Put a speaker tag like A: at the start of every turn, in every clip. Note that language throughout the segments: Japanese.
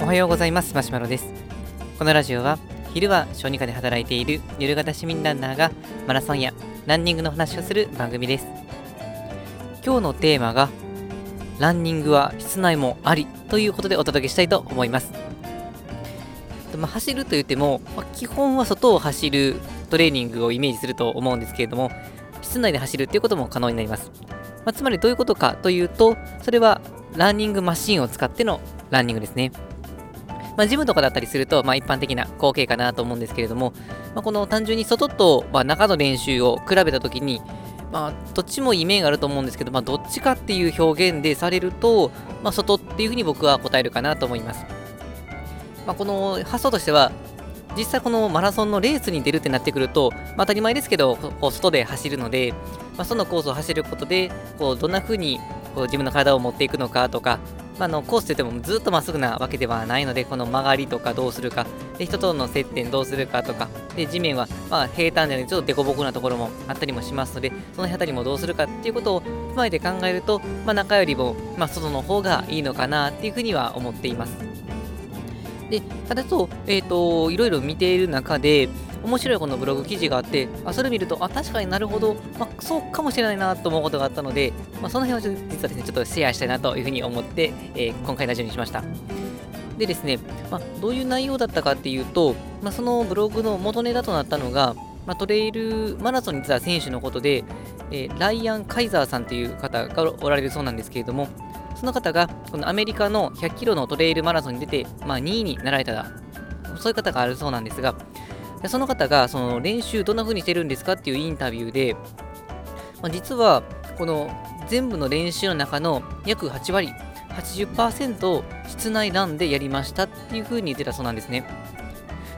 A: おはようございます。マシュマロです。このラジオは昼は小児科で働いている夜型市民ランナーがマラソンやランニングの話をする番組です。今日のテーマがランニングは室内もありということでお届けしたいと思います。まあ、走ると言っても、まあ、基本は外を走るトレーニングをイメージすると思うんですけれども室内で走るということも可能になります、まあ、つまりどういうことかというとそれはランニングマシンを使ってのランニングですねまあ、ジムとかだったりすると、まあ、一般的な光景かなと思うんですけれども、まあ、この単純に外と、まあ、中の練習を比べたときに、まあ、どっちもイメージがあると思うんですけど、まあ、どっちかっていう表現でされると、まあ、外っていうふうに僕は答えるかなと思います。まあ、この発想としては、実際このマラソンのレースに出るってなってくると、まあ、当たり前ですけど、外で走るので、まあ、そのコースを走ることで、こうどんな風にこう自分の体を持っていくのかとか、まあ、のコースといってもずっとまっすぐなわけではないので、この曲がりとかどうするか、で人との接点どうするかとか、で地面はまあ平坦でちょっと凸凹なところもあったりもしますので、その辺りもどうするかっていうことを踏まえて考えると、まあ、中よりも、ま、外の方がいいのかなっていうふうには思っています。で、ただと、えっ、ー、と、いろいろ見ている中で、面白いこのブログ記事があって、あそれを見ると、あ、確かになるほど、まあ、そうかもしれないなと思うことがあったので、まあ、その辺を実はですね、ちょっとシェアしたいなというふうに思って、えー、今回ラジオにしました。でですね、まあ、どういう内容だったかっていうと、まあ、そのブログの元ネタとなったのが、まあ、トレイルマラソンに出た選手のことで、えー、ライアン・カイザーさんという方がおられるそうなんですけれども、その方がこのアメリカの100キロのトレイルマラソンに出て、まあ、2位になられたら、そういう方があるそうなんですが、その方がその練習どんな風にしてるんですかっていうインタビューで、まあ、実はこの全部の練習の中の約8割、80%を室内ランでやりましたっていう風に言ってたそうなんですね。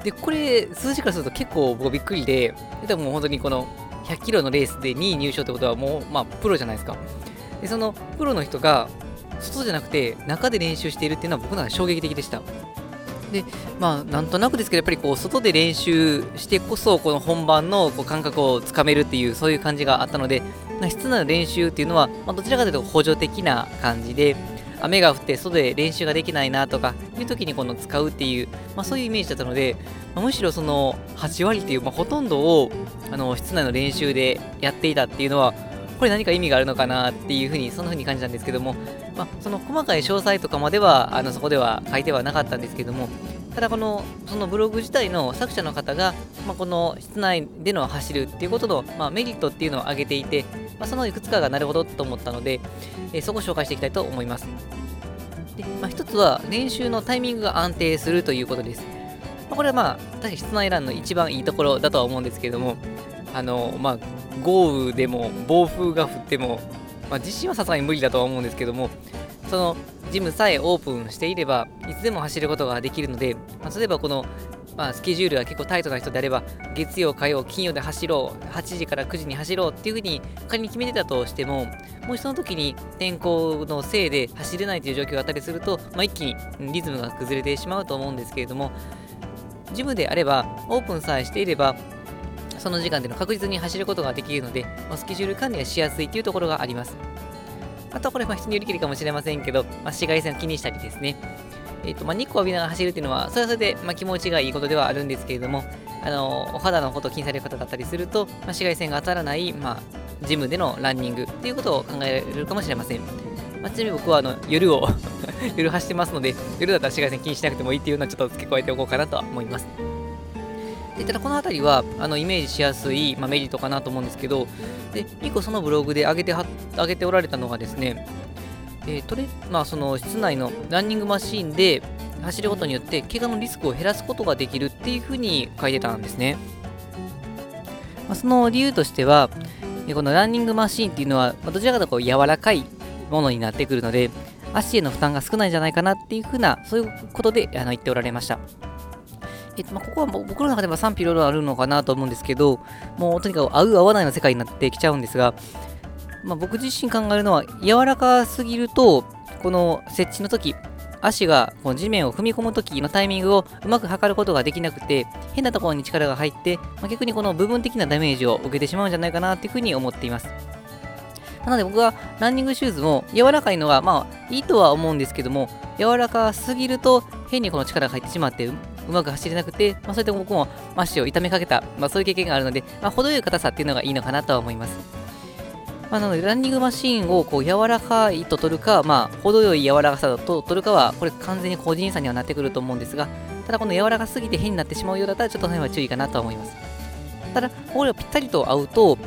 A: で、これ、数字からすると結構僕びっくりで、でも本当にこの100キロのレースで2位入賞ってことはもう、まあ、プロじゃないですか。で、そのプロの人が、外じゃなくて中で練習しているっていうのは僕の中で衝撃的でした。で、まあ、なんとなくですけど、やっぱりこう、外で練習してこそ、この本番のこう感覚をつかめるっていう、そういう感じがあったので、室内の練習っていうのは、まあ、どちらかというと補助的な感じで、雨が降って外で練習ができないなとかいう時にこの使うっていう、まあ、そういうイメージだったので、まあ、むしろその8割っていう、まあ、ほとんどをあの室内の練習でやっていたっていうのは、これ何か意味があるのかなっていうふうに、そんなふうに感じたんですけども、まあ、その細かい詳細とかまでは、あのそこでは書いてはなかったんですけども、ただこの、そのブログ自体の作者の方が、まあ、この室内での走るっていうことの、まあ、メリットっていうのを挙げていて、まあ、そのいくつかがなるほどと思ったので、えー、そこを紹介していきたいと思います。で、まあ、一つは練習のタイミングが安定するということです。ま、これはまあ、確かに室内ランの一番いいところだとは思うんですけども、あの、まあ、豪雨でも暴風が降っても、まあ、地震はさすがに無理だとは思うんですけども、そのジムさえオープンしていれば、いつでも走ることができるので、まあ、例えばこの、まあ、スケジュールが結構タイトな人であれば、月曜、火曜、金曜で走ろう、8時から9時に走ろうっていうふうに仮に決めてたとしても、もしその時に天候のせいで走れないという状況があったりすると、まあ、一気にリズムが崩れてしまうと思うんですけれども、ジムであれば、オープンさえしていれば、その時間での確実に走ることができるので、まあ、スケジュール管理がしやすいというところがあります。あとこれ、ま人によりきりかもしれませんけど、まあ、紫外線を気にしたりですね。え、ー、と、まあ、日光を浴びながら走るっていうのは、それはそれで、ま、気持ちがいいことではあるんですけれども、あのお肌のことを気にされる方だったりすると、まあ、紫外線が当たらない、まあ、ジムでのランニングっていうことを考えられるかもしれません。まあ、ちなみに僕はあの夜を 夜走ってますので、夜だったら紫外線気にしなくてもいいっていうのはちょっと付け加えておこうかなとは思います。でただこの辺りはあのイメージしやすい、まあ、メリットかなと思うんですけど、で1個そのブログで上げては上げておられたのがですね、えー、トレまあ、その室内のランニングマシーンで走ることによって怪我のリスクを減らすことができるっていうふうに書いてたんですね。まあ、その理由としては、このランニングマシーンっていうのは、どちらかというと柔らかいものになってくるので、足への負担が少ないんじゃないかなっていうふうな、そういうことであの言っておられました。えっとまあ、ここは僕の中では賛否いろいろあるのかなと思うんですけど、もうとにかく合う合わないの世界になってきちゃうんですが、まあ、僕自身考えるのは、柔らかすぎると、この設置の時、足がこの地面を踏み込む時のタイミングをうまく測ることができなくて、変なところに力が入って、まあ、逆にこの部分的なダメージを受けてしまうんじゃないかなっていうふうに思っています。なので僕はランニングシューズも柔らかいのがまあいいとは思うんですけども、柔らかすぎると変にこの力が入ってしまってうまく走れなくて、まあ、そういった僕も足を痛めかけた、まあ、そういう経験があるので、まあ、程よい硬さっていうのがいいのかなとは思います。まあ、なので、ランニングマシーンをこう柔らかいと取るか、まあ、程よい柔らかさと取るかは、これ完全に個人差にはなってくると思うんですが、ただこの柔らかすぎて変になってしまうようだったら、ちょっとその辺は注意かなとは思います。ただ、これがぴったりと合うと、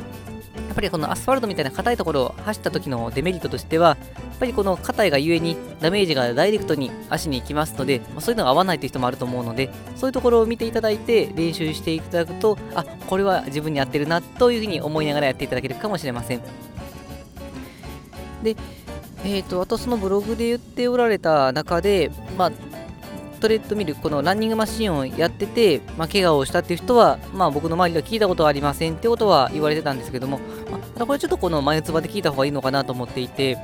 A: ぱりこのアスファルトみたいな硬いところを走った時のデメリットとしては、やっぱりこの硬いがゆえにダメージがダイレクトに足に行きますので、ま、そういうのが合わないという人もあると思うので、そういうところを見ていただいて練習していただくと、あ、これは自分に合ってるなというふうに思いながらやっていただけるかもしれません。で、えーと、あとそのブログで言っておられた中で、まあ、トレッドミル、このランニングマシンをやってて、まあ、怪我をしたっていう人は、まあ、僕の周りでは聞いたことはありませんってことは言われてたんですけども、これちょっとこの眉唾で聞いた方がいいのかなと思っていて、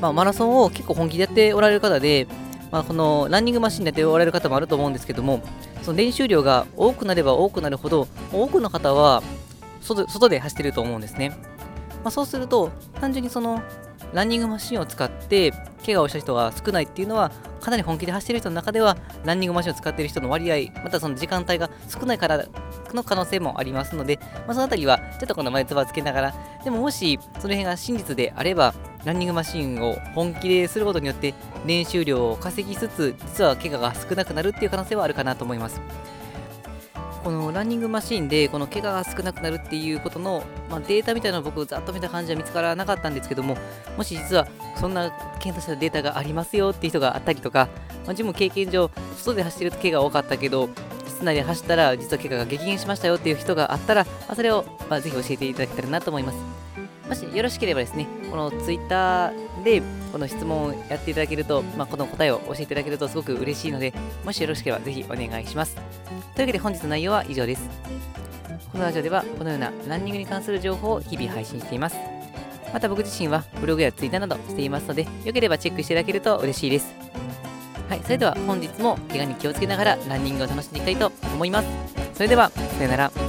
A: まあ、マラソンを結構本気でやっておられる方で、まあ、このランニングマシンでやっておられる方もあると思うんですけども、その練習量が多くなれば多くなるほど、多くの方は外で走ってると思うんですね。まあ、そうすると、単純にそのランニングマシンを使って怪我をした人が少ないっていうのは、かなり本気で走ってる人の中では、ランニングマシンを使っている人の割合、またその時間帯が少ないからの可能性もありますので、まあ、そのあたりは、ちょっとこの前つばつけながら、でももし、その辺が真実であれば、ランニングマシンを本気ですることによって、練習量を稼ぎつつ、実は怪我が少なくなるっていう可能性はあるかなと思います。このランニングマシンでこの怪我が少なくなるっていうことの、まあ、データみたいなのを僕ざっと見た感じは見つからなかったんですけどももし実はそんな検討したデータがありますよっていう人があったりとか、まあ、自分も経験上外で走ってると怪我多かったけど室内で走ったら実は怪我が激減しましたよっていう人があったら、まあ、それを、まあ、ぜひ教えていただけたらなと思いますもしよろしければですねこの Twitter でこの質問をやっていただけると、まあ、この答えを教えていただけるとすごく嬉しいので、もしよろしければぜひお願いします。というわけで本日の内容は以上です。このラジオではこのようなランニングに関する情報を日々配信しています。また僕自身はブログや Twitter などしていますので、よければチェックしていただけると嬉しいです。それでは本日も怪我に気をつけながらランニングを楽しんでいきたいと思います。それでは、さよなら。